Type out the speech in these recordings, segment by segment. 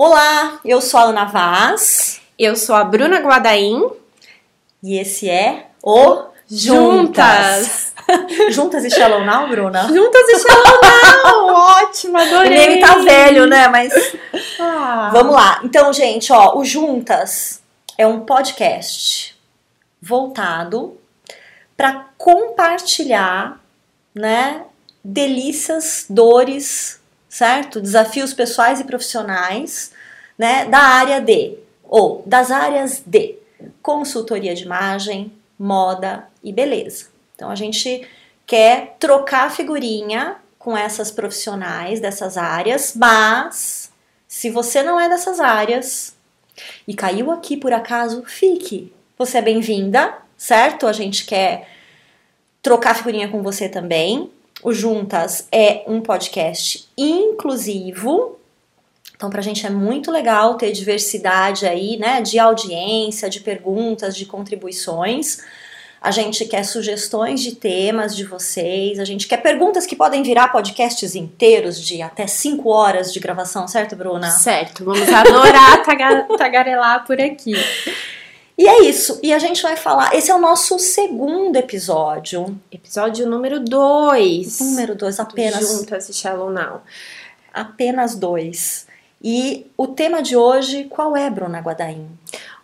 Olá, eu sou a Ana Vaz. Eu sou a Bruna Guadaim. E esse é o Juntas. Juntas e Shallow Now, Bruna? Juntas e Shallow Now! Ótimo, adorei! O meme tá velho, né? Mas ah. vamos lá. Então, gente, ó, o Juntas é um podcast voltado para compartilhar, né, delícias, dores, certo? Desafios pessoais e profissionais, né, da área de ou das áreas de consultoria de imagem, moda e beleza. Então a gente quer trocar figurinha com essas profissionais dessas áreas, mas se você não é dessas áreas e caiu aqui por acaso, fique. Você é bem-vinda, certo? A gente quer trocar figurinha com você também. O Juntas é um podcast inclusivo. Então, para a gente é muito legal ter diversidade aí, né, de audiência, de perguntas, de contribuições. A gente quer sugestões de temas de vocês, a gente quer perguntas que podem virar podcasts inteiros de até 5 horas de gravação, certo, Bruna? Certo, vamos adorar tagarelar por aqui. E é isso. E a gente vai falar. Esse é o nosso segundo episódio. Episódio número 2. Número 2, apenas. Juntas e Shallow Now. Apenas dois. E o tema de hoje, qual é, Bruna Guadaim?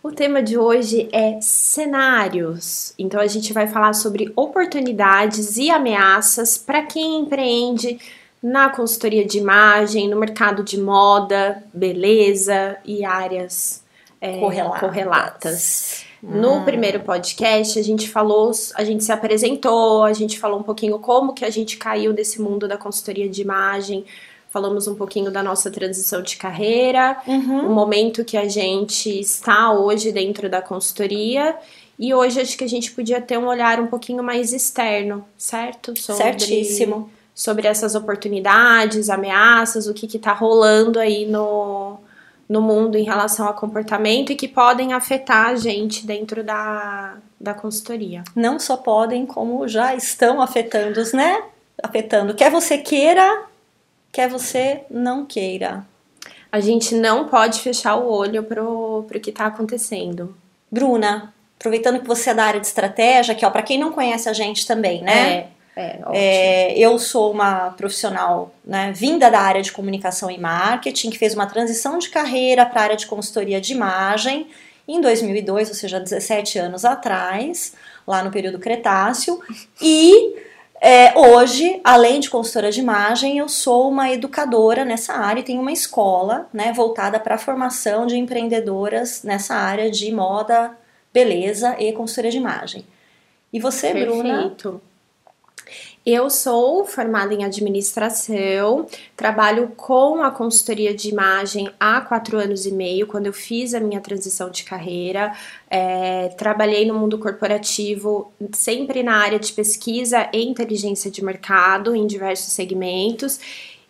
O tema de hoje é cenários. Então a gente vai falar sobre oportunidades e ameaças para quem empreende na consultoria de imagem, no mercado de moda, beleza e áreas é, correlatas. correlatas. No hum. primeiro podcast, a gente falou, a gente se apresentou, a gente falou um pouquinho como que a gente caiu desse mundo da consultoria de imagem, falamos um pouquinho da nossa transição de carreira, uhum. o momento que a gente está hoje dentro da consultoria. E hoje acho que a gente podia ter um olhar um pouquinho mais externo, certo? Sobre, Certíssimo. Sobre essas oportunidades, ameaças, o que está rolando aí no, no mundo em relação a comportamento e que podem afetar a gente dentro da, da consultoria. Não só podem, como já estão afetando, né? Afetando. Quer você queira, quer você não queira. A gente não pode fechar o olho pro, pro que está acontecendo. Bruna, aproveitando que você é da área de estratégia, que ó, para quem não conhece a gente também, né? É. É, é, eu sou uma profissional né, vinda da área de comunicação e marketing, que fez uma transição de carreira para a área de consultoria de imagem em 2002, ou seja, 17 anos atrás, lá no período Cretáceo. E é, hoje, além de consultora de imagem, eu sou uma educadora nessa área e tenho uma escola né, voltada para a formação de empreendedoras nessa área de moda, beleza e consultoria de imagem. E você, Perfeito. Bruna? Eu sou formada em administração, trabalho com a consultoria de imagem há quatro anos e meio, quando eu fiz a minha transição de carreira. É, trabalhei no mundo corporativo, sempre na área de pesquisa e inteligência de mercado, em diversos segmentos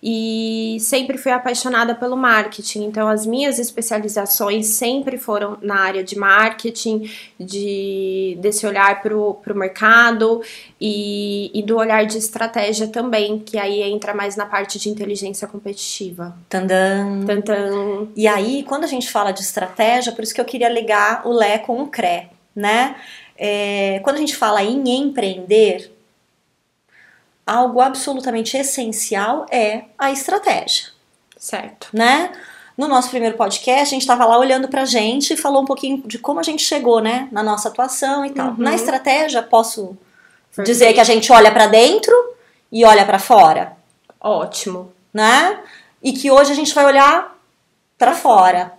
e sempre fui apaixonada pelo marketing. Então, as minhas especializações sempre foram na área de marketing, de desse olhar para o mercado e, e, do olhar de estratégia também, que aí entra mais na parte de inteligência competitiva. Tandam. Tantã. E aí, quando a gente fala de estratégia, por isso que eu queria ligar o Lé com o CRE, né? É, quando a gente fala em empreender, algo absolutamente essencial é a estratégia. Certo. Né? No nosso primeiro podcast, a gente estava lá olhando pra gente e falou um pouquinho de como a gente chegou, né, na nossa atuação e tal. Uhum. Na estratégia, posso Perfeito. dizer que a gente olha para dentro e olha para fora. Ótimo. Né? E que hoje a gente vai olhar para fora,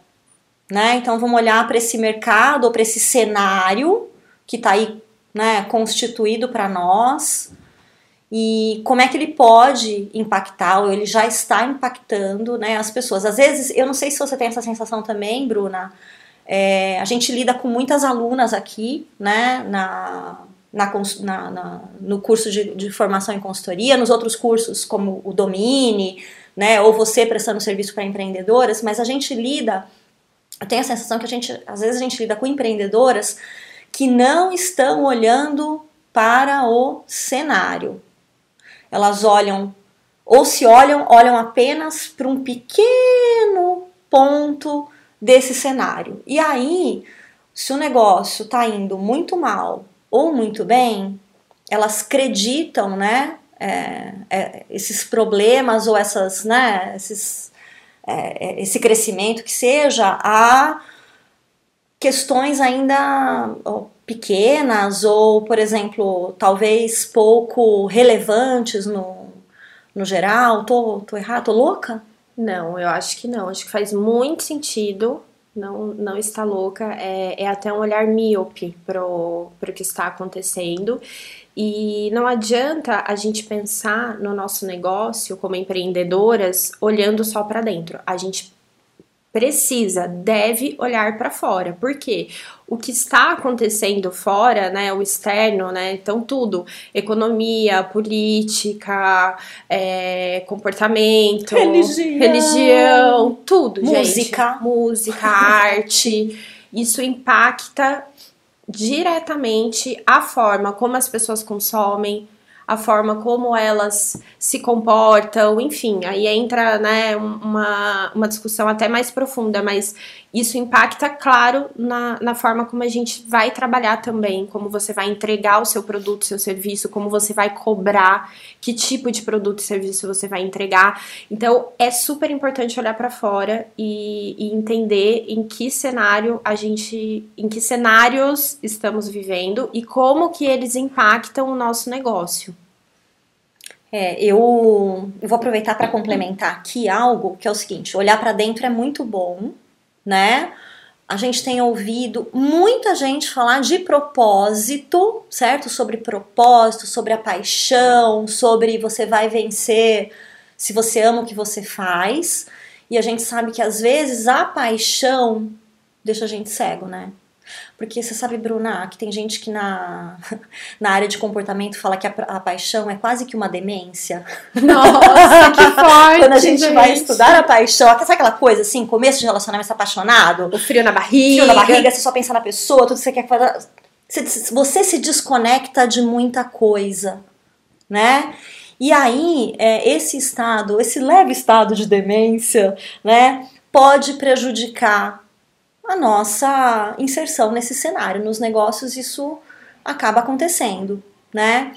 né? Então vamos olhar para esse mercado ou para esse cenário que está aí, né, constituído para nós e como é que ele pode impactar, ou ele já está impactando né, as pessoas. Às vezes, eu não sei se você tem essa sensação também, Bruna, é, a gente lida com muitas alunas aqui, né, na, na, na, na no curso de, de, formação em consultoria, nos outros cursos como o Domine, né, ou você prestando serviço para empreendedoras, mas a gente lida, eu tenho a sensação que a gente, às vezes a gente lida com empreendedoras que não estão olhando para o cenário, elas olham ou se olham, olham apenas para um pequeno ponto desse cenário. E aí, se o negócio está indo muito mal ou muito bem, elas acreditam, né, é, é, esses problemas ou essas, né, esses, é, é esse crescimento que seja a questões ainda pequenas ou, por exemplo, talvez pouco relevantes no, no geral? Tô, tô errado? Tô louca? Não, eu acho que não. Acho que faz muito sentido. Não, não está louca. É, é até um olhar míope pro, pro que está acontecendo. E não adianta a gente pensar no nosso negócio como empreendedoras olhando só para dentro. A gente precisa, deve olhar para fora. Por quê? O que está acontecendo fora, né, o externo, né, então tudo, economia, política, é, comportamento, religião, religião tudo, música, gente. música, arte, isso impacta diretamente a forma como as pessoas consomem, a forma como elas se comportam, enfim, aí entra né, uma, uma discussão até mais profunda, mas isso impacta, claro, na, na forma como a gente vai trabalhar também, como você vai entregar o seu produto, seu serviço, como você vai cobrar, que tipo de produto e serviço você vai entregar. Então, é super importante olhar para fora e, e entender em que cenário a gente, em que cenários estamos vivendo e como que eles impactam o nosso negócio. É, eu, eu vou aproveitar para complementar aqui algo que é o seguinte: olhar para dentro é muito bom, né? A gente tem ouvido muita gente falar de propósito, certo? Sobre propósito, sobre a paixão, sobre você vai vencer se você ama o que você faz. E a gente sabe que às vezes a paixão deixa a gente cego, né? Porque você sabe, Bruna, que tem gente que na, na área de comportamento fala que a, a paixão é quase que uma demência. Nossa, que forte! Quando a gente, gente, vai estudar a paixão, sabe aquela coisa assim, começo de relacionamento apaixonado? O frio na barriga. Frio na barriga, você só pensa na pessoa, tudo que você quer fazer. Você, você se desconecta de muita coisa, né? E aí, é, esse estado, esse leve estado de demência, né, pode prejudicar a nossa inserção nesse cenário. Nos negócios isso acaba acontecendo, né?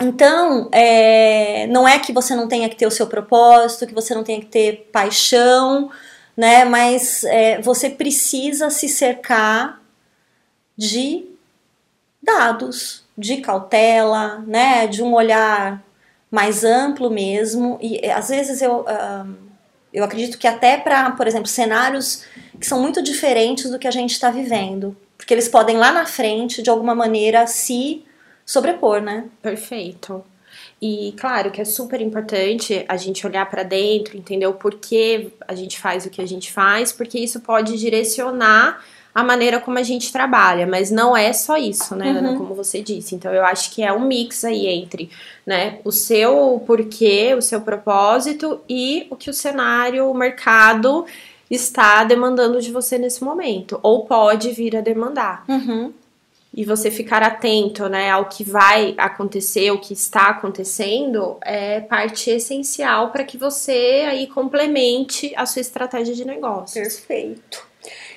Então, é, não é que você não tenha que ter o seu propósito, que você não tenha que ter paixão, né? Mas é, você precisa se cercar de dados, de cautela, né? De um olhar mais amplo mesmo. E às vezes eu, uh, eu acredito que até para, por exemplo, cenários que são muito diferentes do que a gente está vivendo. Porque eles podem lá na frente, de alguma maneira, se sobrepor, né? Perfeito. E claro que é super importante a gente olhar para dentro, entender o porquê a gente faz o que a gente faz, porque isso pode direcionar a maneira como a gente trabalha, mas não é só isso, né, Ana, uhum. como você disse. Então eu acho que é um mix aí entre, né, o seu porquê, o seu propósito e o que o cenário, o mercado está demandando de você nesse momento, ou pode vir a demandar. Uhum. E você ficar atento né, ao que vai acontecer, o que está acontecendo, é parte essencial para que você aí complemente a sua estratégia de negócio. Perfeito.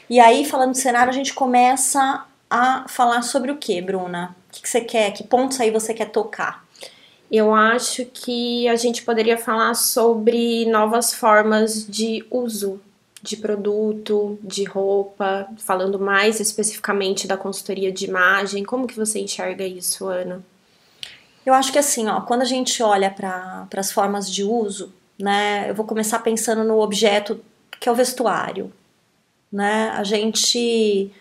E aí, falando de cenário, a gente começa a falar sobre o que, Bruna? O que, que você quer? Que pontos aí você quer tocar? Eu acho que a gente poderia falar sobre novas formas de uso de produto, de roupa, falando mais especificamente da consultoria de imagem. Como que você enxerga isso, Ana? Eu acho que assim, ó, quando a gente olha para as formas de uso, né, eu vou começar pensando no objeto que é o vestuário, né? A gente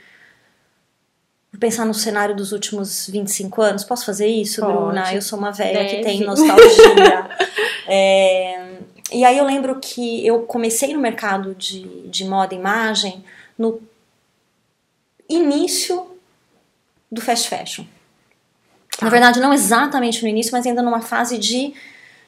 Vou pensar no cenário dos últimos 25 anos. Posso fazer isso, Pode. Bruna? Eu sou uma velha Deve. que tem nostalgia. é, e aí eu lembro que eu comecei no mercado de, de moda e imagem no início do fast fashion. Na verdade, não exatamente no início, mas ainda numa fase de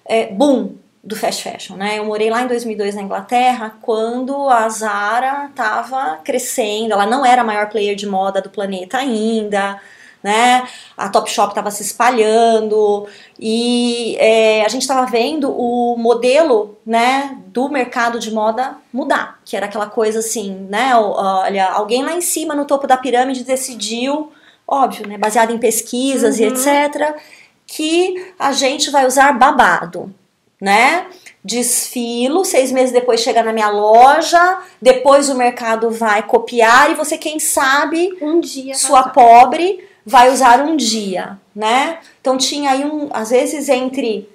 é, boom do fast fashion, né? Eu morei lá em 2002 na Inglaterra, quando a Zara estava crescendo, ela não era a maior player de moda do planeta ainda, né? A Topshop estava se espalhando e é, a gente estava vendo o modelo, né, do mercado de moda mudar, que era aquela coisa assim, né? Olha, alguém lá em cima no topo da pirâmide decidiu, óbvio, né, baseado em pesquisas uhum. e etc, que a gente vai usar babado, né? desfilo, seis meses depois chega na minha loja, depois o mercado vai copiar e você, quem sabe, um dia sua pobre vai usar um dia, né? Então tinha aí um, às vezes entre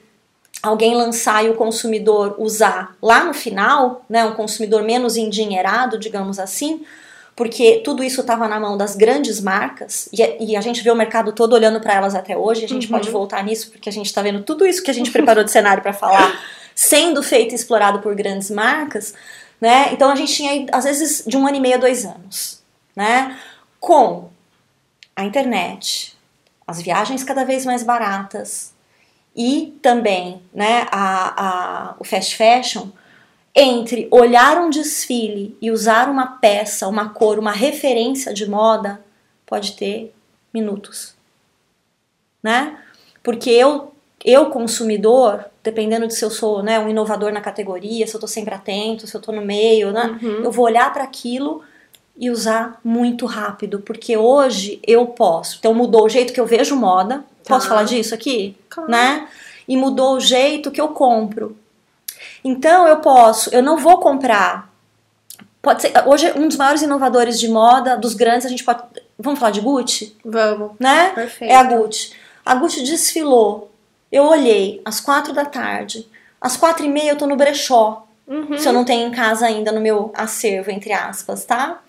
alguém lançar e o consumidor usar lá no final, né, um consumidor menos endinheirado, digamos assim, porque tudo isso estava na mão das grandes marcas e, e, a gente vê o mercado todo olhando para elas até hoje. A gente uhum. pode voltar nisso porque a gente está vendo tudo isso que a gente preparou de cenário para falar sendo feito e explorado por grandes marcas, né? Então a gente tinha às vezes de um ano e meio a dois anos, né? Com a internet, as viagens cada vez mais baratas e também, né, a, a, o fast fashion, entre olhar um desfile e usar uma peça, uma cor, uma referência de moda, pode ter minutos, né? Porque eu, eu consumidor, dependendo de se eu sou né, um inovador na categoria, se eu estou sempre atento, se eu estou no meio, né, uhum. eu vou olhar para aquilo e usar muito rápido, porque hoje eu posso. Então mudou o jeito que eu vejo moda. Tá. Posso falar disso aqui? Claro. Né? E mudou o jeito que eu compro. Então eu posso, eu não vou comprar. Pode ser, hoje um dos maiores inovadores de moda, dos grandes, a gente pode, vamos falar de Gucci? Vamos. Né? Perfeito. É a Gucci. A Gucci desfilou eu olhei às quatro da tarde, às quatro e meia eu tô no brechó. Uhum. Se eu não tenho em casa ainda no meu acervo, entre aspas, tá?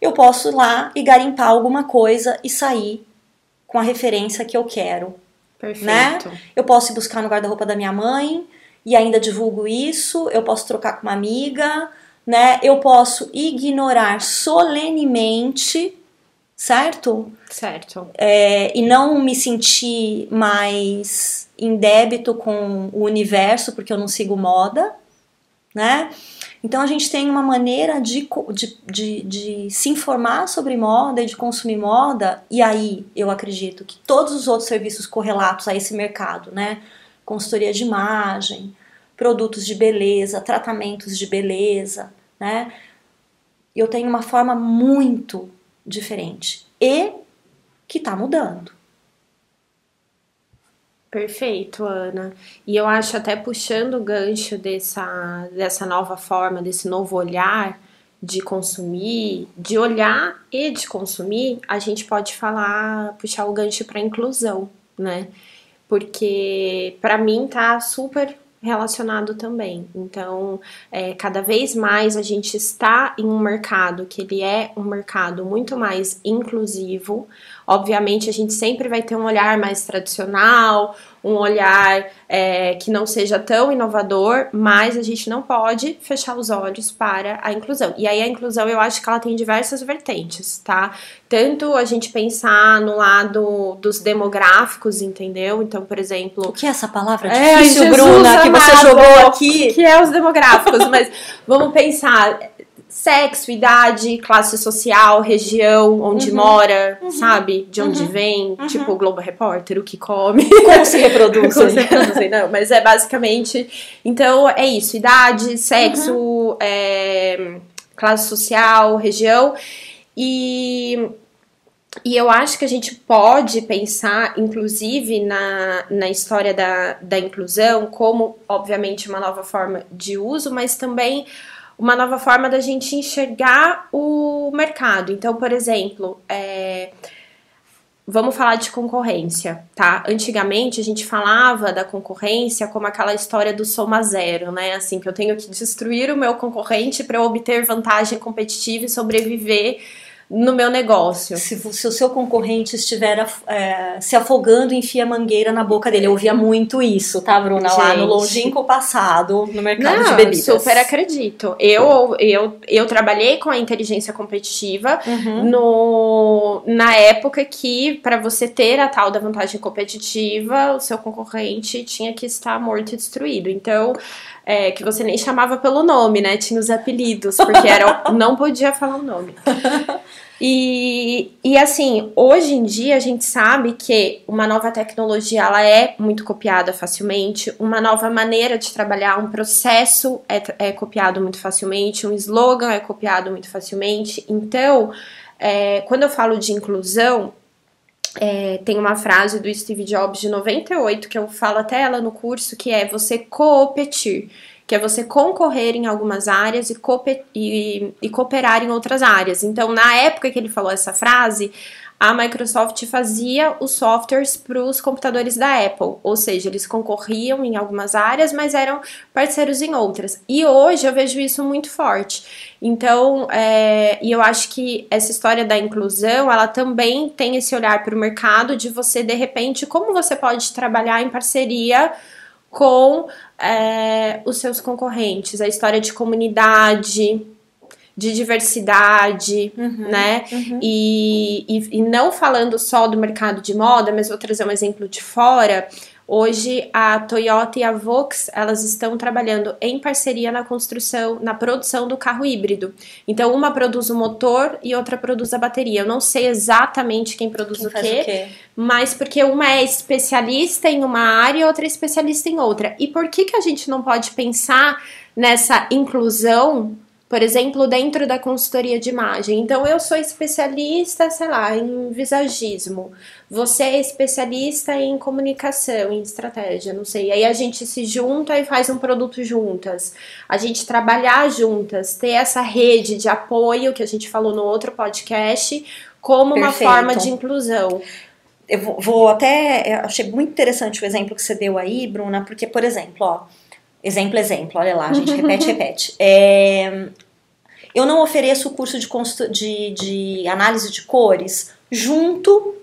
Eu posso ir lá e garimpar alguma coisa e sair com a referência que eu quero. Perfeito. Né? Eu posso ir buscar no guarda-roupa da minha mãe e ainda divulgo isso. Eu posso trocar com uma amiga, né? Eu posso ignorar solenemente certo? Certo. É, e não me sentir mais em débito com o universo porque eu não sigo moda, né? Então a gente tem uma maneira de, de, de, de, se informar sobre moda e de consumir moda, e aí eu acredito que todos os outros serviços correlatos a esse mercado, né? Consultoria de imagem, produtos de beleza, tratamentos de beleza, né? Eu tenho uma forma muito diferente e que está mudando. Perfeito, Ana. E eu acho até puxando o gancho dessa, dessa nova forma, desse novo olhar de consumir, de olhar e de consumir, a gente pode falar, puxar o gancho para inclusão, né? Porque para mim tá super relacionado também. Então, é, cada vez mais a gente está em um mercado que ele é um mercado muito mais inclusivo. Obviamente, a gente sempre vai ter um olhar mais tradicional, um olhar é, que não seja tão inovador, mas a gente não pode fechar os olhos para a inclusão. E aí a inclusão eu acho que ela tem diversas vertentes, tá? Tanto a gente pensar no lado dos demográficos, entendeu? Então, por exemplo. O que é essa palavra é, difícil, Bruna, que você jogou aqui? Que é os demográficos, mas vamos pensar sexo, idade, classe social, região onde uhum. mora, uhum. sabe? De onde uhum. vem, uhum. tipo o Globo Repórter, o que come. Como se reproduz. Como se reproduzem, não. Mas é basicamente. Então é isso: idade, sexo, uhum. é, classe social, região. E. E eu acho que a gente pode pensar, inclusive, na, na história da, da inclusão, como, obviamente, uma nova forma de uso, mas também uma nova forma da gente enxergar o mercado. Então, por exemplo, é, vamos falar de concorrência, tá? Antigamente a gente falava da concorrência como aquela história do soma zero, né? Assim, que eu tenho que destruir o meu concorrente para obter vantagem competitiva e sobreviver no meu negócio. Se, se o seu concorrente estiver é, se afogando, enfia mangueira na boca dele. Eu ouvia muito isso, tá, Bruna? Gente. Lá no longínquo passado, no mercado Não, de bebidas. super acredito. Eu, eu, eu trabalhei com a inteligência competitiva uhum. no, na época que, para você ter a tal da vantagem competitiva, o seu concorrente tinha que estar morto e destruído. Então, é, que você nem chamava pelo nome, né? Tinha os apelidos, porque era, não podia falar o nome. E, e assim, hoje em dia a gente sabe que uma nova tecnologia ela é muito copiada facilmente, uma nova maneira de trabalhar, um processo é, é copiado muito facilmente, um slogan é copiado muito facilmente. Então, é, quando eu falo de inclusão, é, tem uma frase do Steve Jobs de 98 que eu falo até ela no curso, que é você competir que é você concorrer em algumas áreas e, e, e cooperar em outras áreas. Então, na época que ele falou essa frase, a Microsoft fazia os softwares para os computadores da Apple, ou seja, eles concorriam em algumas áreas, mas eram parceiros em outras. E hoje eu vejo isso muito forte. Então, é, e eu acho que essa história da inclusão, ela também tem esse olhar para o mercado de você, de repente, como você pode trabalhar em parceria com é, os seus concorrentes, a história de comunidade, de diversidade, uhum, né? Uhum. E, e, e, não falando só do mercado de moda, mas vou trazer um exemplo de fora. Hoje a Toyota e a Vox elas estão trabalhando em parceria na construção, na produção do carro híbrido. Então uma produz o motor e outra produz a bateria. Eu não sei exatamente quem produz quem o, quê, o, quê, mas porque uma é especialista em uma área e outra é especialista em outra. E por que que a gente não pode pensar nessa inclusão por exemplo, dentro da consultoria de imagem. Então, eu sou especialista, sei lá, em visagismo. Você é especialista em comunicação, em estratégia, não sei. Aí a gente se junta e faz um produto juntas. A gente trabalhar juntas, ter essa rede de apoio que a gente falou no outro podcast, como Perfeito. uma forma de inclusão. Eu vou, até. Eu achei muito interessante o exemplo que você deu aí, Bruna, porque, por exemplo, ó Exemplo, exemplo, olha lá, gente, repete, repete. É, eu não ofereço o curso de, de, de análise de cores junto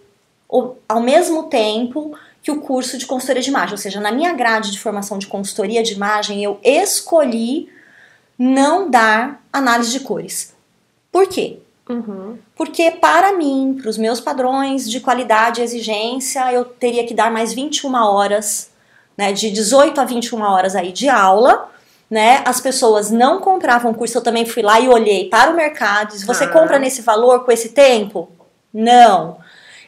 ao mesmo tempo que o curso de consultoria de imagem. Ou seja, na minha grade de formação de consultoria de imagem, eu escolhi não dar análise de cores. Por quê? Uhum. Porque para mim, para os meus padrões de qualidade e exigência, eu teria que dar mais 21 horas né, de 18 a 21 horas aí de aula, né? As pessoas não compravam curso, eu também fui lá e olhei para o mercado. Se você ah. compra nesse valor com esse tempo? Não.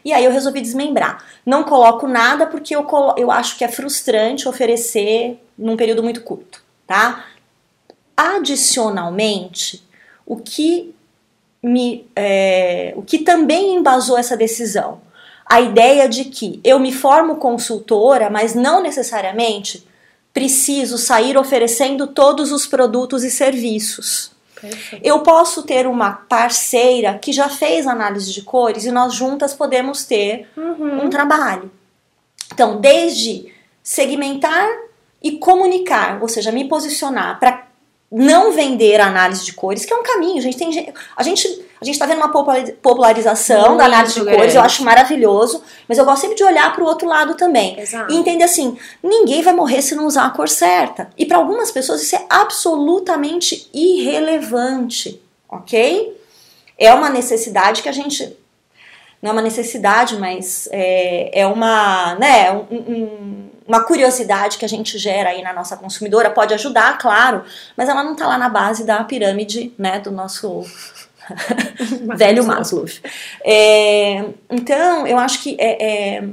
E aí eu resolvi desmembrar. Não coloco nada porque eu, eu acho que é frustrante oferecer num período muito curto, tá? Adicionalmente, o que me, é, o que também embasou essa decisão a ideia de que eu me formo consultora, mas não necessariamente preciso sair oferecendo todos os produtos e serviços. Perfeito. Eu posso ter uma parceira que já fez análise de cores e nós juntas podemos ter uhum. um trabalho. Então, desde segmentar e comunicar, ou seja, me posicionar para não vender a análise de cores, que é um caminho. A gente tem a gente a gente está vendo uma popularização Muito da análise de cores, eu acho maravilhoso, mas eu gosto sempre de olhar para o outro lado também. Exato. E entender assim, ninguém vai morrer se não usar a cor certa. E para algumas pessoas isso é absolutamente irrelevante, ok? É uma necessidade que a gente não é uma necessidade, mas é, é uma, né, um, um, uma curiosidade que a gente gera aí na nossa consumidora, pode ajudar, claro, mas ela não está lá na base da pirâmide, né, do nosso velho Maslow. É, então, eu acho que é, é,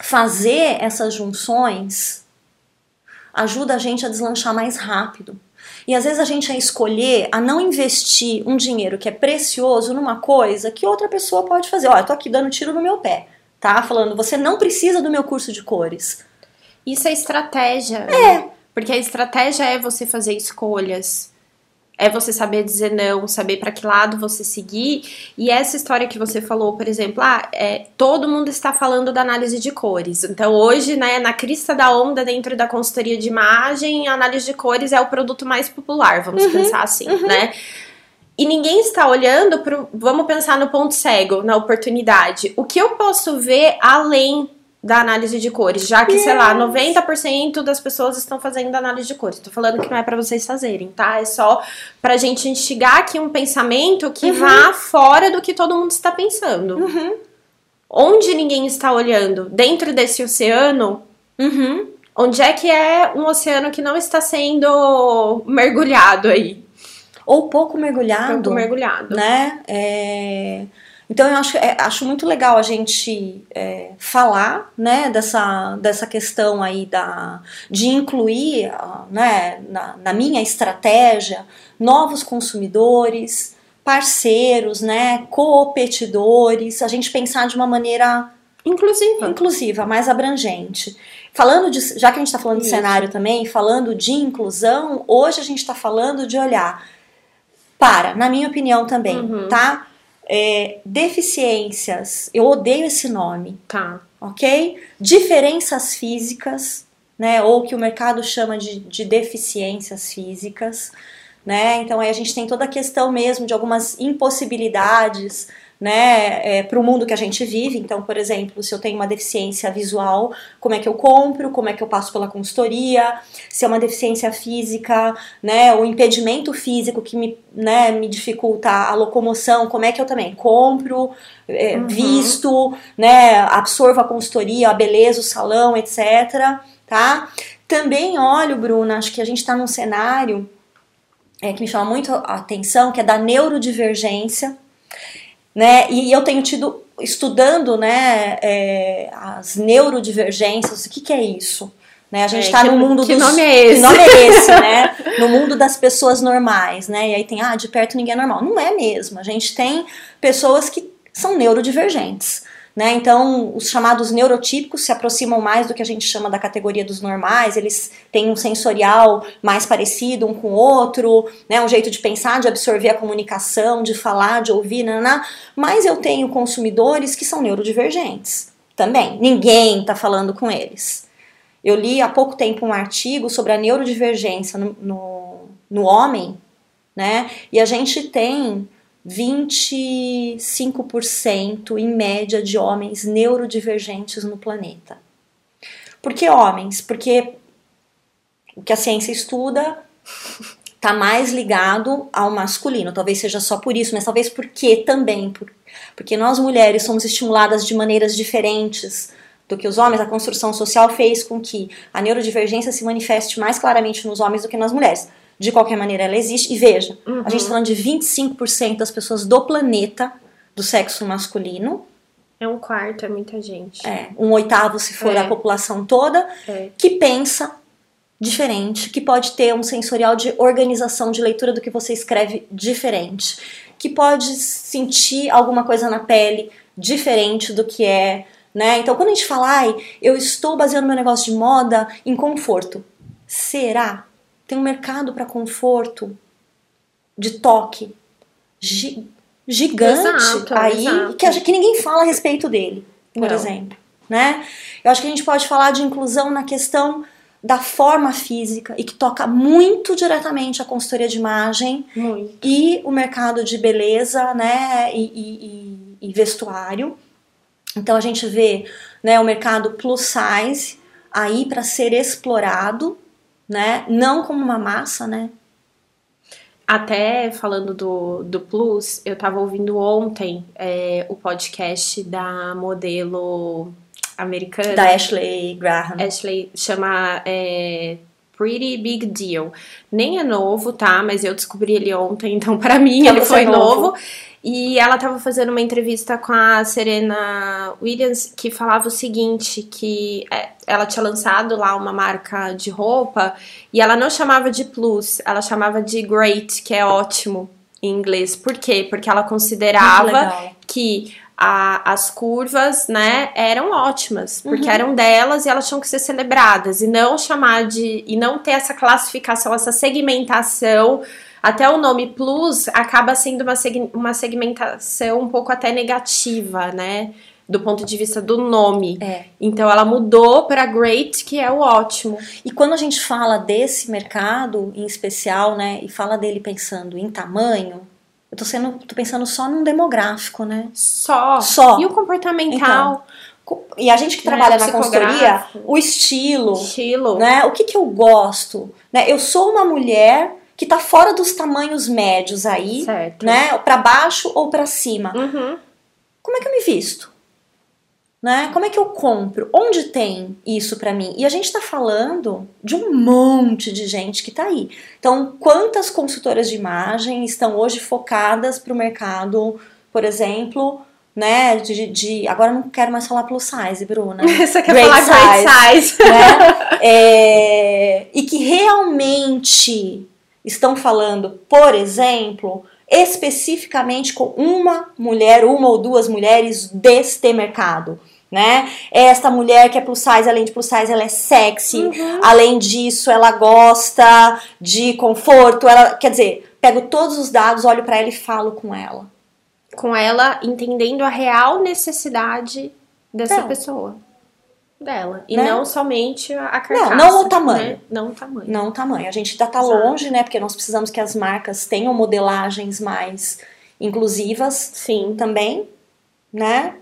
fazer essas junções ajuda a gente a deslanchar mais rápido. E às vezes a gente a escolher a não investir um dinheiro que é precioso numa coisa que outra pessoa pode fazer. Olha, eu tô aqui dando tiro no meu pé, tá? Falando, você não precisa do meu curso de cores. Isso é estratégia. É. Porque a estratégia é você fazer escolhas é você saber dizer não, saber para que lado você seguir. E essa história que você falou, por exemplo, ah, é, todo mundo está falando da análise de cores. Então, hoje, né, na crista da onda dentro da consultoria de imagem, a análise de cores é o produto mais popular, vamos uhum, pensar assim, uhum. né? E ninguém está olhando para. Vamos pensar no ponto cego, na oportunidade. O que eu posso ver além da análise de cores, já que, yes. sei lá, 90% das pessoas estão fazendo análise de cores. Tô falando que não é para vocês fazerem, tá? É só pra gente instigar aqui um pensamento que uhum. vá fora do que todo mundo está pensando. Uhum. Onde ninguém está olhando? Dentro desse oceano, uhum. Onde é que é um oceano que não está sendo mergulhado aí? Ou pouco mergulhado. Pouco mergulhado. Né? É... Então eu acho, é, acho muito legal a gente é, falar né, dessa, dessa questão aí da, de incluir né, na, na minha estratégia novos consumidores, parceiros, né, competidores, a gente pensar de uma maneira inclusiva, inclusiva mais abrangente. Falando de, já que a gente está falando Isso. de cenário também, falando de inclusão, hoje a gente está falando de olhar para, na minha opinião também, uhum. tá? É, deficiências, eu odeio esse nome, tá? Ok? Diferenças físicas, né? Ou que o mercado chama de, de deficiências físicas né? Então aí a gente tem toda a questão mesmo de algumas impossibilidades, né, é, para o mundo que a gente vive. Então, por exemplo, se eu tenho uma deficiência visual, como é que eu compro, como é que eu passo pela consultoria, se é uma deficiência física, né, o impedimento físico que me, né, me dificulta a locomoção, como é que eu também compro, é, uhum. visto, né, absorvo a consultoria, a beleza, o salão, etc. Tá? Também olho, Bruna, acho que a gente está num cenário é, que me chama muito a atenção, que é da neurodivergência, né? E eu tenho tido estudando, né, é, as neurodivergências. O que, que é isso? Né, a gente está é, no mundo que dos, nome é esse? Que nome é esse, né? No mundo das pessoas normais, né? E aí tem, ah, de perto ninguém é normal. Não é mesmo. A gente tem pessoas que são neurodivergentes. Né? Então, os chamados neurotípicos se aproximam mais do que a gente chama da categoria dos normais, eles têm um sensorial mais parecido um com o outro, né? um jeito de pensar, de absorver a comunicação, de falar, de ouvir, naná. mas eu tenho consumidores que são neurodivergentes também, ninguém está falando com eles. Eu li há pouco tempo um artigo sobre a neurodivergência no, no, no homem, né? e a gente tem 25% em média de homens neurodivergentes no planeta. Por que homens? Porque o que a ciência estuda está mais ligado ao masculino. Talvez seja só por isso, mas talvez porque também, porque nós mulheres somos estimuladas de maneiras diferentes do que os homens. A construção social fez com que a neurodivergência se manifeste mais claramente nos homens do que nas mulheres de qualquer maneira ela existe. E veja, uhum. a gente está falando de 25% das pessoas do planeta do sexo masculino. É um quarto, é muita gente. É, um oitavo se for é. a população toda, é. que pensa diferente, que pode ter um sensorial de organização de leitura do que você escreve diferente, que pode sentir alguma coisa na pele diferente do que é, né? Então, quando a gente fala, ai, eu estou baseando meu negócio de moda em conforto, será? Tem um mercado para conforto de toque gi gigante exato, aí exato. Que, que ninguém fala a respeito dele, por Não. exemplo. Né? Eu acho que a gente pode falar de inclusão na questão da forma física e que toca muito diretamente a consultoria de imagem muito. e o mercado de beleza né, e, e, e, vestuário. Então a gente vê né, o mercado plus size aí para ser explorado né? Não como uma massa, né? Até falando do, do Plus, eu tava ouvindo ontem é, o podcast da modelo americana. Da Ashley Graham. Ashley chama é, Pretty Big Deal. Nem é novo, tá? Mas eu descobri ele ontem, então para mim ele foi novo. novo. E ela estava fazendo uma entrevista com a Serena Williams que falava o seguinte, que é, ela tinha lançado lá uma marca de roupa e ela não chamava de plus, ela chamava de great, que é ótimo em inglês. Por quê? Porque ela considerava que a, as curvas, né, eram ótimas, porque uhum. eram delas e elas tinham que ser celebradas e não chamar de e não ter essa classificação, essa segmentação até o nome plus acaba sendo uma, seg uma segmentação um pouco até negativa, né? Do ponto de vista do nome. É. Então ela mudou para great, que é o ótimo. E quando a gente fala desse mercado em especial, né, e fala dele pensando em tamanho, eu tô sendo, tô pensando só num demográfico, né? Só. Só. E o comportamental. Então, e a gente que trabalha né, na consultoria, o estilo, estilo, né? O que que eu gosto, né? Eu sou uma mulher que tá fora dos tamanhos médios aí, certo. né? Para baixo ou para cima. Uhum. Como é que eu me visto? Né? Como é que eu compro? Onde tem isso para mim? E a gente está falando de um monte de gente que está aí. Então, quantas consultoras de imagem estão hoje focadas para o mercado, por exemplo, né? De, de, agora não quero mais falar plus size, Bruna. Você quer great falar size, great size? Né? é, e que realmente estão falando, por exemplo, especificamente com uma mulher, uma ou duas mulheres deste mercado. Né? Esta mulher que é plus size, além de plus size, ela é sexy. Uhum. Além disso, ela gosta de conforto. Ela, quer dizer, pego todos os dados, olho para ela e falo com ela. Com ela entendendo a real necessidade dessa pessoa dela. E né? não somente a carcaça. Não, não o tamanho. Né? Não o tamanho. Não o tamanho. A gente ainda tá Exato. longe, né? Porque nós precisamos que as marcas tenham modelagens mais inclusivas Sim. também, né?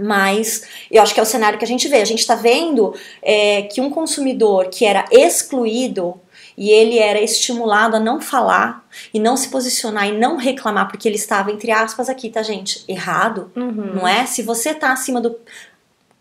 Mas eu acho que é o cenário que a gente vê. A gente está vendo é, que um consumidor que era excluído e ele era estimulado a não falar e não se posicionar e não reclamar porque ele estava entre aspas aqui, tá gente, errado, uhum. não é? Se você tá acima do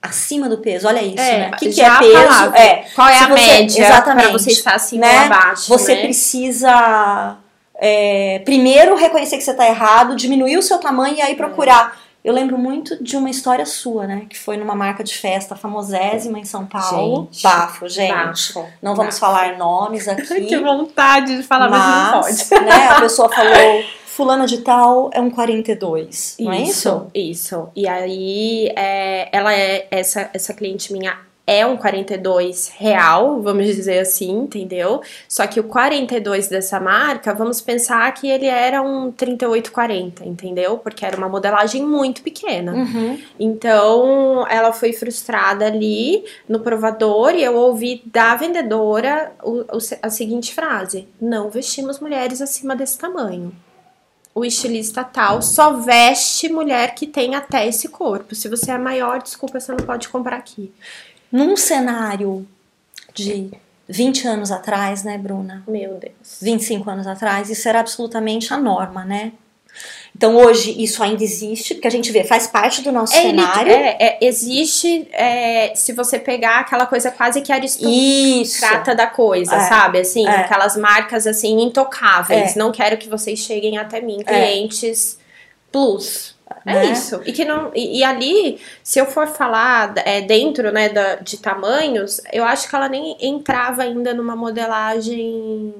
acima do peso. Olha isso, é, né? O que, que é peso? É, Qual é a você, média exatamente, para você estar acima né? ou abaixo? Você né? precisa é, primeiro reconhecer que você está errado, diminuir o seu tamanho e aí procurar. Eu lembro muito de uma história sua, né? Que foi numa marca de festa famosésima em São Paulo. Gente, bafo, gente. Bafo, não vamos bafo. falar nomes aqui. que vontade de falar, mas, mas não pode. Né, a pessoa falou fulana de tal é um 42, não isso, é isso? Isso. E aí, é, ela é, essa, essa cliente minha é um 42 real, vamos dizer assim, entendeu? Só que o 42 dessa marca, vamos pensar que ele era um 3840, entendeu? Porque era uma modelagem muito pequena. Uhum. Então, ela foi frustrada ali no provador e eu ouvi da vendedora a seguinte frase: Não vestimos mulheres acima desse tamanho o estilista tal só veste mulher que tem até esse corpo. Se você é maior, desculpa, você não pode comprar aqui. Num cenário de 20 anos atrás, né, Bruna? Meu Deus. 25 anos atrás, isso era absolutamente a norma, né? Então hoje isso ainda existe, porque a gente vê, faz parte do nosso é, cenário. É, é, existe, é, se você pegar aquela coisa quase que aristocrata da coisa, é, sabe? Assim, aquelas marcas assim, intocáveis. Não quero que vocês cheguem até mim, clientes plus. É né? isso. E que não. E, e, ali, se eu for falar é, dentro né, da, de tamanhos, eu acho que ela nem entrava ainda numa modelagem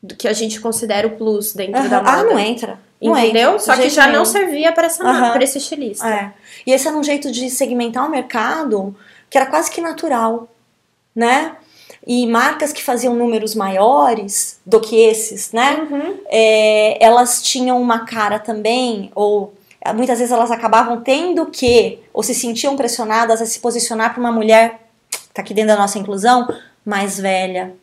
do que a gente considera o plus dentro uhum. da moda. Ah, não entra. Não Entendeu? Só que já nenhum. não servia para essa uhum. para esse estilista. É. E esse era um jeito de segmentar o mercado que era quase que natural, né? E marcas que faziam números maiores do que esses, né? Uhum. É, elas tinham uma cara também, ou muitas vezes elas acabavam tendo que, ou se sentiam pressionadas a se posicionar para uma mulher, tá aqui dentro da nossa inclusão, mais velha.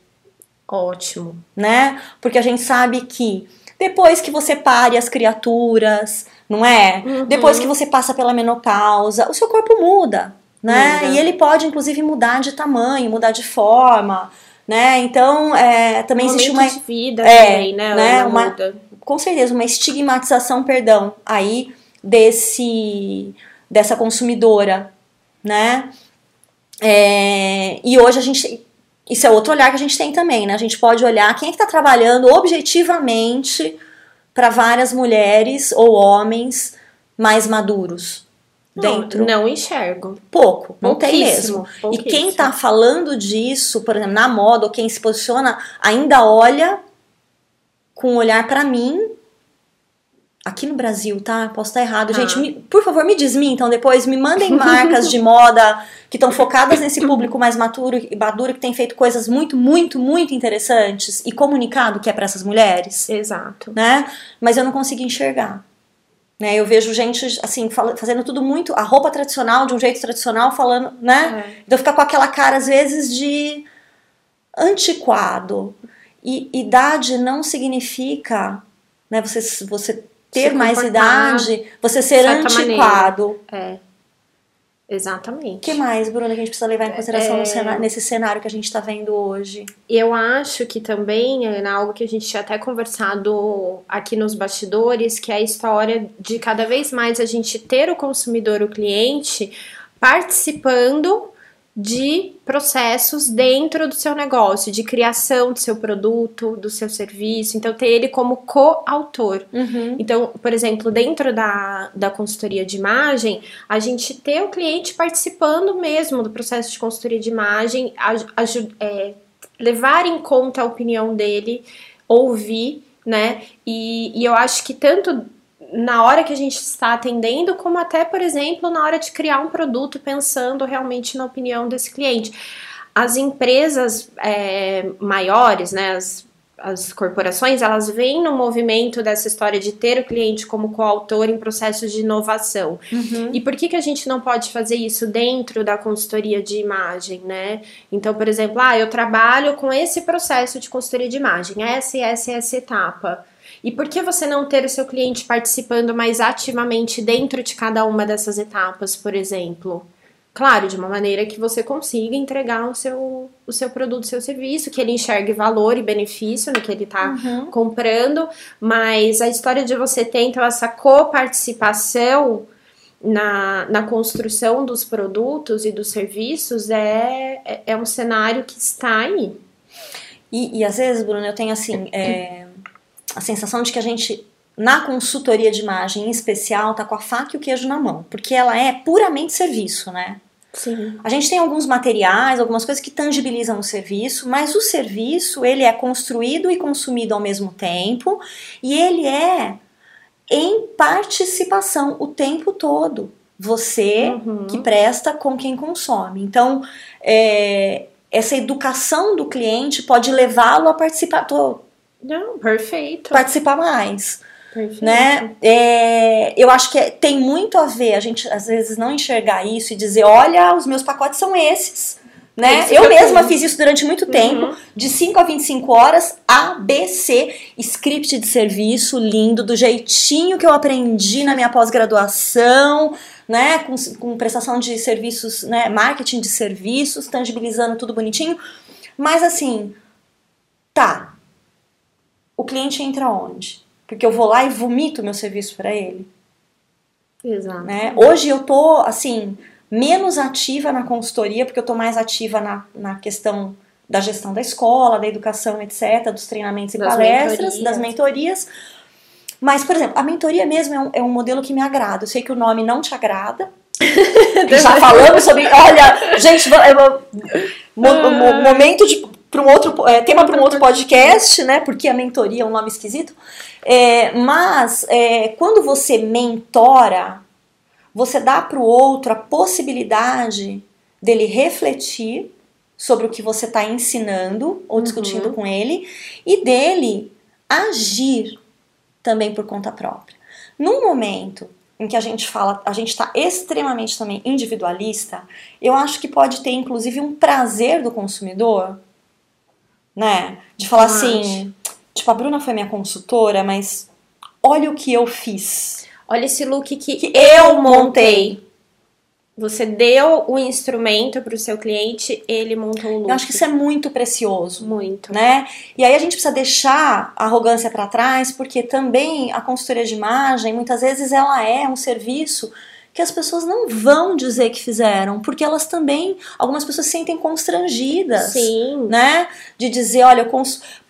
Ótimo. Né? Porque a gente sabe que depois que você pare as criaturas, não é? Uhum. Depois que você passa pela menopausa, o seu corpo muda, né? Muda. E ele pode, inclusive, mudar de tamanho, mudar de forma, né? Então, é, também existe uma... de vida é, também, né? né? Uma, muda. Com certeza, uma estigmatização, perdão, aí desse dessa consumidora, né? É, e hoje a gente isso é outro olhar que a gente tem também, né? A gente pode olhar quem é que está trabalhando objetivamente para várias mulheres ou homens mais maduros dentro. Não, não enxergo. Pouco, não tem mesmo. E quem está falando disso, por exemplo, na moda, ou quem se posiciona, ainda olha com um olhar para mim Aqui no Brasil, tá? Posso estar errado. Ah. Gente, me, por favor, me desmintam depois. Me mandem marcas de moda que estão focadas nesse público mais maturo e maduro, que tem feito coisas muito, muito, muito interessantes e comunicado que é para essas mulheres. Exato. Né? Mas eu não consigo enxergar. Né? Eu vejo gente, assim, fazendo tudo muito... A roupa tradicional, de um jeito tradicional, falando, né? É. Então fica com aquela cara, às vezes, de antiquado. E idade não significa... Né, você, você ter mais idade, você ser antiquado. Maneira. É. Exatamente. O que mais, Bruna, que a gente precisa levar em consideração é... cenário, nesse cenário que a gente está vendo hoje? Eu acho que também é algo que a gente tinha até conversado aqui nos bastidores, que é a história de cada vez mais a gente ter o consumidor, o cliente, participando de processos dentro do seu negócio, de criação do seu produto, do seu serviço. Então, ter ele como coautor. Uhum. Então, por exemplo, dentro da, da consultoria de imagem, a gente ter o cliente participando mesmo do processo de consultoria de imagem, a, a, é, levar em conta a opinião dele, ouvir, né? E, e eu acho que tanto na hora que a gente está atendendo, como até, por exemplo, na hora de criar um produto, pensando realmente na opinião desse cliente. As empresas é, maiores, né, as, as corporações, elas vêm no movimento dessa história de ter o cliente como coautor em processos de inovação. Uhum. E por que, que a gente não pode fazer isso dentro da consultoria de imagem, né? Então, por exemplo, ah, eu trabalho com esse processo de consultoria de imagem, essa e essa e essa etapa. E por que você não ter o seu cliente participando mais ativamente dentro de cada uma dessas etapas, por exemplo? Claro, de uma maneira que você consiga entregar o seu, o seu produto, o seu serviço, que ele enxergue valor e benefício no que ele está Uhum. comprando, mas a história de você ter então essa coparticipação na, na construção dos produtos e dos serviços é, é, é um cenário que está aí. E, e às vezes, Bruno, eu tenho assim é, a sensação de que a gente, na consultoria de imagem em especial, tá com a faca e o queijo na mão, porque ela é puramente serviço, né? Sim. A gente tem alguns materiais, algumas coisas que tangibilizam o serviço, mas o serviço ele é construído e consumido ao mesmo tempo e ele é em participação o tempo todo. Você Uhum. que presta com quem consome. Então, é, essa educação do cliente pode levá-lo a participar, tô- Não, perfeito. participar mais perfeito. né? É, eu acho que é- tem muito a ver a gente às vezes não enxergar isso e dizer, olha, os meus pacotes são esses. Né? Que eu mesma fiz isso durante muito tempo, Uhum. de 5 a 25 horas, A, B, C, script de serviço lindo, do jeitinho que eu aprendi na minha pós-graduação, né? Com, com prestação de serviços, né? Marketing de serviços, tangibilizando tudo bonitinho. Mas assim, tá. O cliente entra onde? Porque eu vou lá e vomito meu serviço para ele, Exato. né? Hoje eu tô assim menos ativa na consultoria porque eu tô mais ativa na, na questão da gestão da escola, da educação, etc, dos treinamentos e Das palestras, mentorias. das mentorias. Mas, por exemplo, a mentoria mesmo é um, é um modelo que me agrada. Eu sei que o nome não te agrada. Já falamos sobre. Olha, gente, eu vou- mo- mo- momento de para um outro é, tema para um outro podcast, né? Porque a mentoria é um nome esquisito. É, mas é, quando você mentora, você dá para o outro a possibilidade dele refletir sobre o que você está ensinando ou discutindo com ele e dele agir também por conta própria. Num momento em que a gente fala, a gente está extremamente também individualista, eu acho que pode ter inclusive um prazer do consumidor, né? De falar Eu assim, tipo, a Bruna foi minha consultora, mas olha o que eu fiz. Olha esse look que, Que eu montei. Você deu o instrumento para o seu cliente, ele montou o look. Eu acho que isso é muito precioso. muito. né? E aí a gente precisa deixar a arrogância para trás, porque também a consultoria de imagem, muitas vezes ela é um serviço que as pessoas não vão dizer que fizeram, porque elas também, algumas pessoas se sentem constrangidas, Sim. né? De dizer, olha,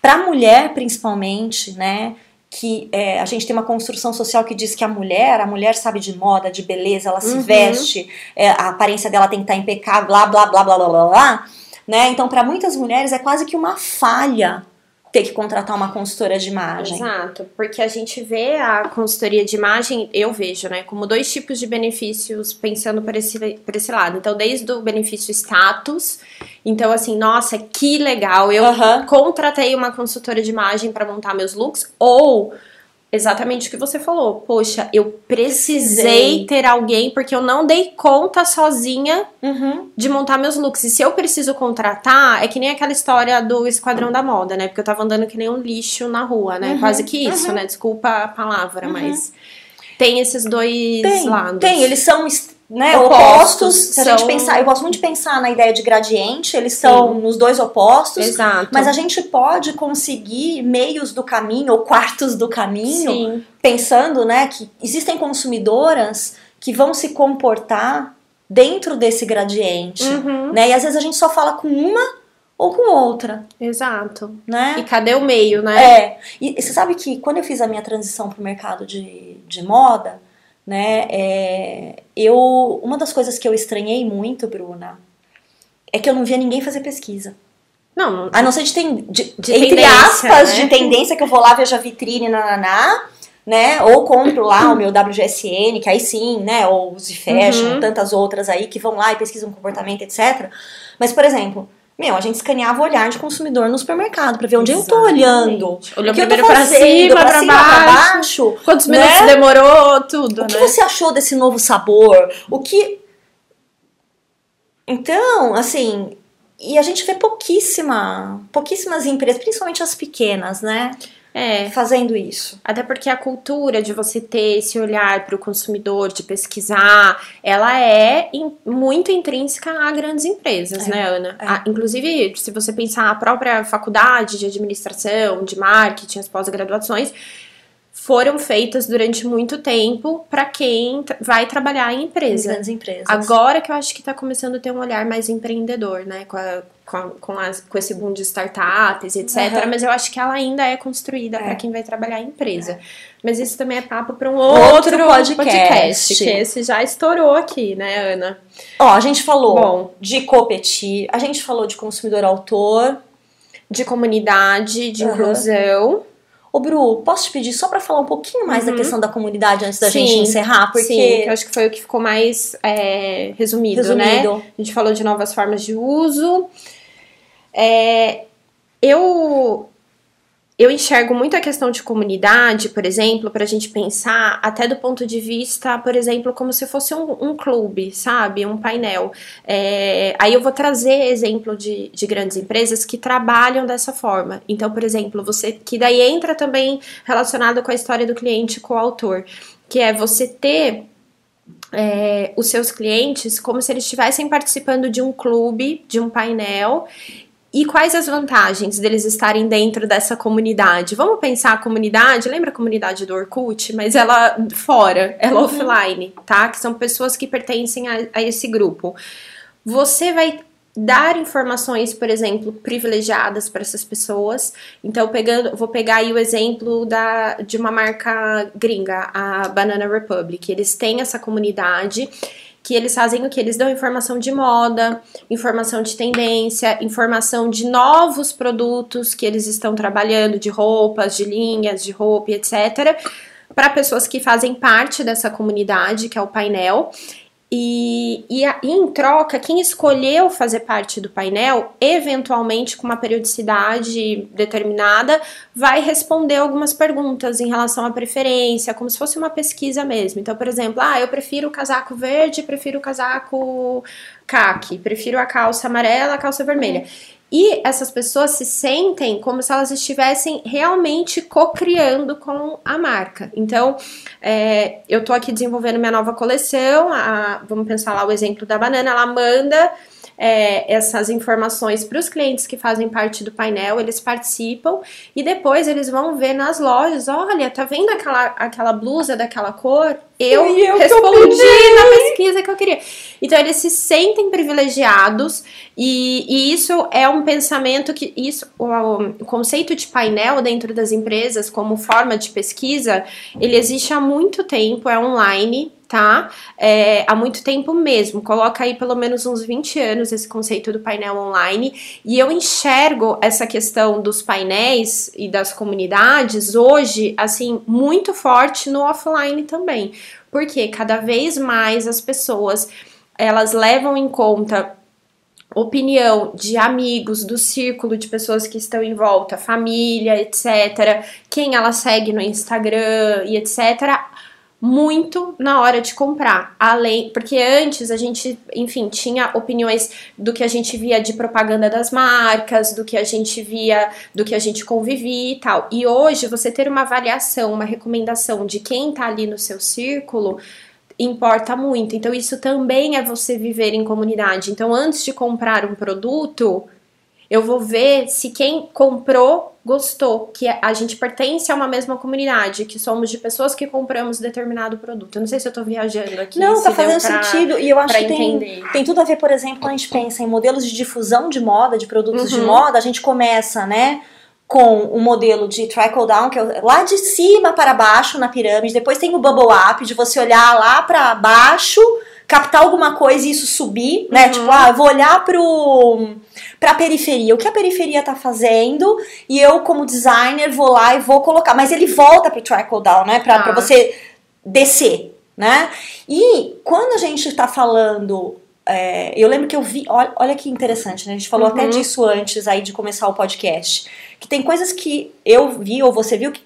para a mulher principalmente, né? Que é, a gente tem uma construção social que diz que a mulher, a mulher sabe de moda, de beleza, ela se Uhum. veste, é, a aparência dela tem que estar impecável, blá blá blá blá blá blá blá, né? Então, para muitas mulheres é quase que uma falha ter que contratar uma consultora de imagem. Exato, porque a gente vê a consultoria de imagem, eu vejo, né, como dois tipos de benefícios pensando por esse, por esse lado. Então, desde o benefício status, então assim, nossa, que legal, eu contratei uma consultora de imagem para montar meus looks, ou exatamente o que você falou, poxa, eu precisei ter alguém porque eu não dei conta sozinha Uhum. de montar meus looks. E se eu preciso contratar, é que nem aquela história do Esquadrão da Moda, né? Porque eu tava andando que nem um lixo na rua, né? Uhum, Quase que isso, uhum. né? Desculpa a palavra, Uhum. mas tem esses dois Tem, lados. tem, eles são né, Opostos, opostos. Se a são- gente pensar, eu gosto muito de pensar na ideia de gradiente, eles são nos dois opostos. Exato. Mas a gente pode conseguir meios do caminho ou quartos do caminho, Sim, pensando, né, que existem consumidoras que vão se comportar dentro desse gradiente, Uhum. né? E às vezes a gente só fala com uma ou com outra, Exato. né? E cadê o meio, né? É, e, e você sabe que quando eu fiz a minha transição para o mercado de, de moda, né, é, eu, uma das coisas que eu estranhei muito, Bruna, é que eu não via ninguém fazer pesquisa. Não, não A não ser de, ten, de, De entre aspas, né? de tendência que eu vou lá, vejo a vitrine, nananá, né, ou compro lá o meu WGSN, que aí sim, né, ou os de fashion, Uhum. tantas outras aí que vão lá e pesquisam comportamento, etc. Mas, por exemplo, meu, a gente escaneava o olhar de consumidor no supermercado pra ver onde eu tô olhando. Exatamente. Olhou O que eu tô primeiro pra fazendo, cima, pra baixo. baixo. Quantos né? minutos demorou, tudo, O que né? você achou desse novo sabor? O que. Então, assim. E a gente vê pouquíssima, pouquíssimas empresas, principalmente as pequenas, né? É, Fazendo isso. até porque a cultura de você ter esse olhar para o consumidor, de pesquisar, ela é in- muito intrínseca a grandes empresas, É, né, Ana? é. A- inclusive, se você pensar a própria faculdade de administração, de marketing, as pós-graduações, foram feitas durante muito tempo para quem vai trabalhar em empresa. grandes empresas. Agora que eu acho que está começando a ter um olhar mais empreendedor, né? Com, a- com, a- com, as- com esse boom de startups, etc. Aham. Mas eu acho que ela ainda é construída É. para quem vai trabalhar em empresa. Mas isso também é papo para um Outro outro, podcast. que esse já estourou aqui, né, Ana? Ó, a gente falou Bom. de competir, a gente falou de consumidor autor. De comunidade, de Aham. inclusão. Ô, Bru, posso te pedir só pra falar um pouquinho mais da Uhum. questão da comunidade antes da Sim, gente encerrar? Sim, que Porque. eu acho que foi o que ficou mais é, resumido, né? resumido. A gente falou de novas formas de uso. É, eu eu enxergo muito a questão de comunidade, por exemplo, para a gente pensar até do ponto de vista, por exemplo, como se fosse um, um clube, sabe? Um painel. É, aí eu vou trazer exemplo de, de grandes empresas que trabalham dessa forma. Então, por exemplo, você que daí entra também relacionado com a história do cliente com o autor, que é você ter é, os seus clientes como se eles estivessem participando de um clube, de um painel. E quais as vantagens deles estarem dentro dessa comunidade? Vamos pensar a comunidade, lembra a comunidade do Orkut? Mas ela fora, ela Uhum. offline, tá? Que são pessoas que pertencem a, a esse grupo. Você vai dar informações, por exemplo, privilegiadas para essas pessoas. Então, pegando, vou pegar aí o exemplo da, de uma marca gringa, a Banana Republic. Eles têm essa comunidade que eles fazem o que? Eles dão informação de moda, informação de tendência, informação de novos produtos que eles estão trabalhando, de roupas, de linhas de roupa, etc. Para pessoas que fazem parte dessa comunidade, que é o painel. E, e, a- e em troca, quem escolheu fazer parte do painel, eventualmente com uma periodicidade determinada, vai responder algumas perguntas em relação à preferência, como se fosse uma pesquisa mesmo. Então, por exemplo, ah, eu prefiro o casaco verde, prefiro o casaco caqui, prefiro a calça amarela, a calça vermelha. E essas pessoas se sentem como se elas estivessem realmente co-criando com a marca. Então, é, eu tô aqui desenvolvendo minha nova coleção. a- vamos pensar lá o exemplo da banana. Ela manda é, essas informações para os clientes que fazem parte do painel, eles participam e depois eles vão ver nas lojas: olha, tá vendo aquela, aquela blusa daquela cor? Eu, eu respondi pedi." na pesquisa que eu queria. Então eles se sentem privilegiados e, e isso é um pensamento que isso o, o conceito de painel dentro das empresas como forma de pesquisa ele existe há muito tempo, é online, tá? É, há muito tempo mesmo. Coloca aí pelo menos uns 20 anos esse conceito do painel online. E eu enxergo essa questão dos painéis e das comunidades hoje, assim, muito forte no offline também. Porque cada vez mais as pessoas elas levam em conta opinião de amigos, do círculo de pessoas que estão em volta, família, etc., quem ela segue no Instagram e etc., muito na hora de comprar. Além, porque antes a gente, enfim, tinha opiniões do que a gente via de propaganda das marcas, do que a gente via, do que a gente convivia e tal. E hoje você ter uma avaliação, uma recomendação de quem tá ali no seu círculo importa muito. Então, isso também é você viver em comunidade. Então, antes de comprar um produto, Eu vou ver se quem comprou gostou, que a gente pertence a uma mesma comunidade, que somos de pessoas que compramos determinado produto. Eu não sei se eu tô viajando aqui. Não, tá fazendo pra, sentido. E eu acho que tem, tem tudo a ver, por exemplo, quando a gente pensa em modelos de difusão de moda, de produtos uhum. de moda, a gente começa, né? com o modelo de trickle down, que é lá de cima para baixo na pirâmide. Depois tem o bubble up, de você olhar lá para baixo, captar alguma coisa e isso subir, né? Uhum. Tipo, ah, eu vou olhar pro para a periferia. O que a periferia está fazendo e eu como designer vou lá e vou colocar, mas ele volta pro trickle down, né? Para ah. você descer, né? E quando a gente está falando é, eu lembro que eu vi, olha, olha que interessante, né? A gente falou uhum. até disso antes aí de começar o podcast. Que tem coisas que eu vi ou você viu que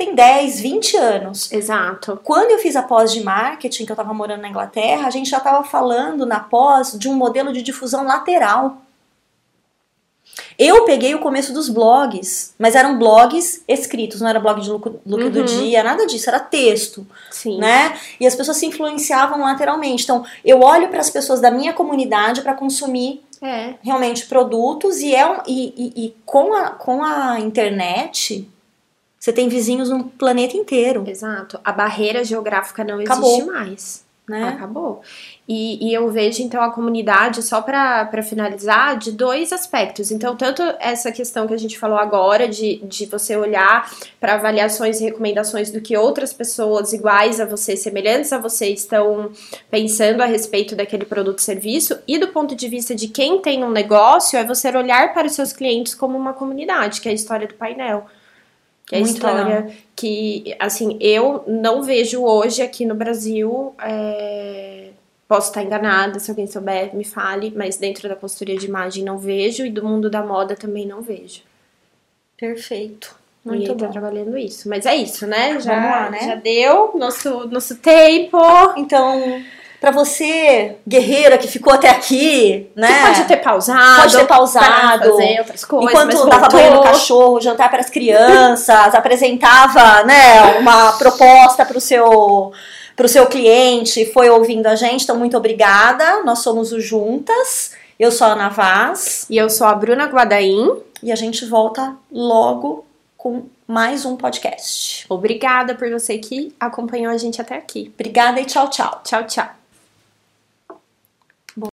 tem 10, 20 anos. Exato. Quando eu fiz a pós de marketing, que eu estava morando na Inglaterra, a gente já estava falando na pós de um modelo de difusão lateral. Eu peguei o começo dos blogs, mas eram blogs escritos, não era blog de look, look uhum. do dia, nada disso, era texto, Sim. né? E as pessoas se influenciavam lateralmente. Então, eu olho para as pessoas da minha comunidade para consumir é. realmente produtos e, é, e, e, e com, a, com a internet você tem vizinhos no planeta inteiro. Exato. A barreira geográfica não Acabou. existe mais né? Acabou. E, e eu vejo, então, a comunidade, só para finalizar, de dois aspectos. Então, tanto essa questão que a gente falou agora, de, de você olhar para avaliações e recomendações do que outras pessoas iguais a você, semelhantes a você, estão pensando a respeito daquele produto ou serviço, e do ponto de vista de quem tem um negócio, é você olhar para os seus clientes como uma comunidade, que é a história do painel. Que é a história legal. que, assim, eu não vejo hoje aqui no Brasil. É... Posso estar enganada, se alguém souber, me fale, mas dentro da consultoria de imagem não vejo e do mundo da moda também não vejo. Perfeito. Muito e tá trabalhando isso. Mas é isso, né? Já, lá, né? já deu nosso, nosso tempo. Então, para você, guerreira que ficou até aqui, né? Que pode ter pausado. Pode ter pausado. Fazer outras coisas. Enquanto dava banho no cachorro, jantar para as crianças, apresentava, né, uma proposta para o seu para o seu cliente, foi ouvindo a gente. Então, muito obrigada. Nós somos o Juntas. Eu sou a Ana Vaz. E eu sou a Bruna Guadaim. E a gente volta logo com mais um podcast. Obrigada por você que acompanhou a gente até aqui. Obrigada e tchau, tchau. Tchau, tchau.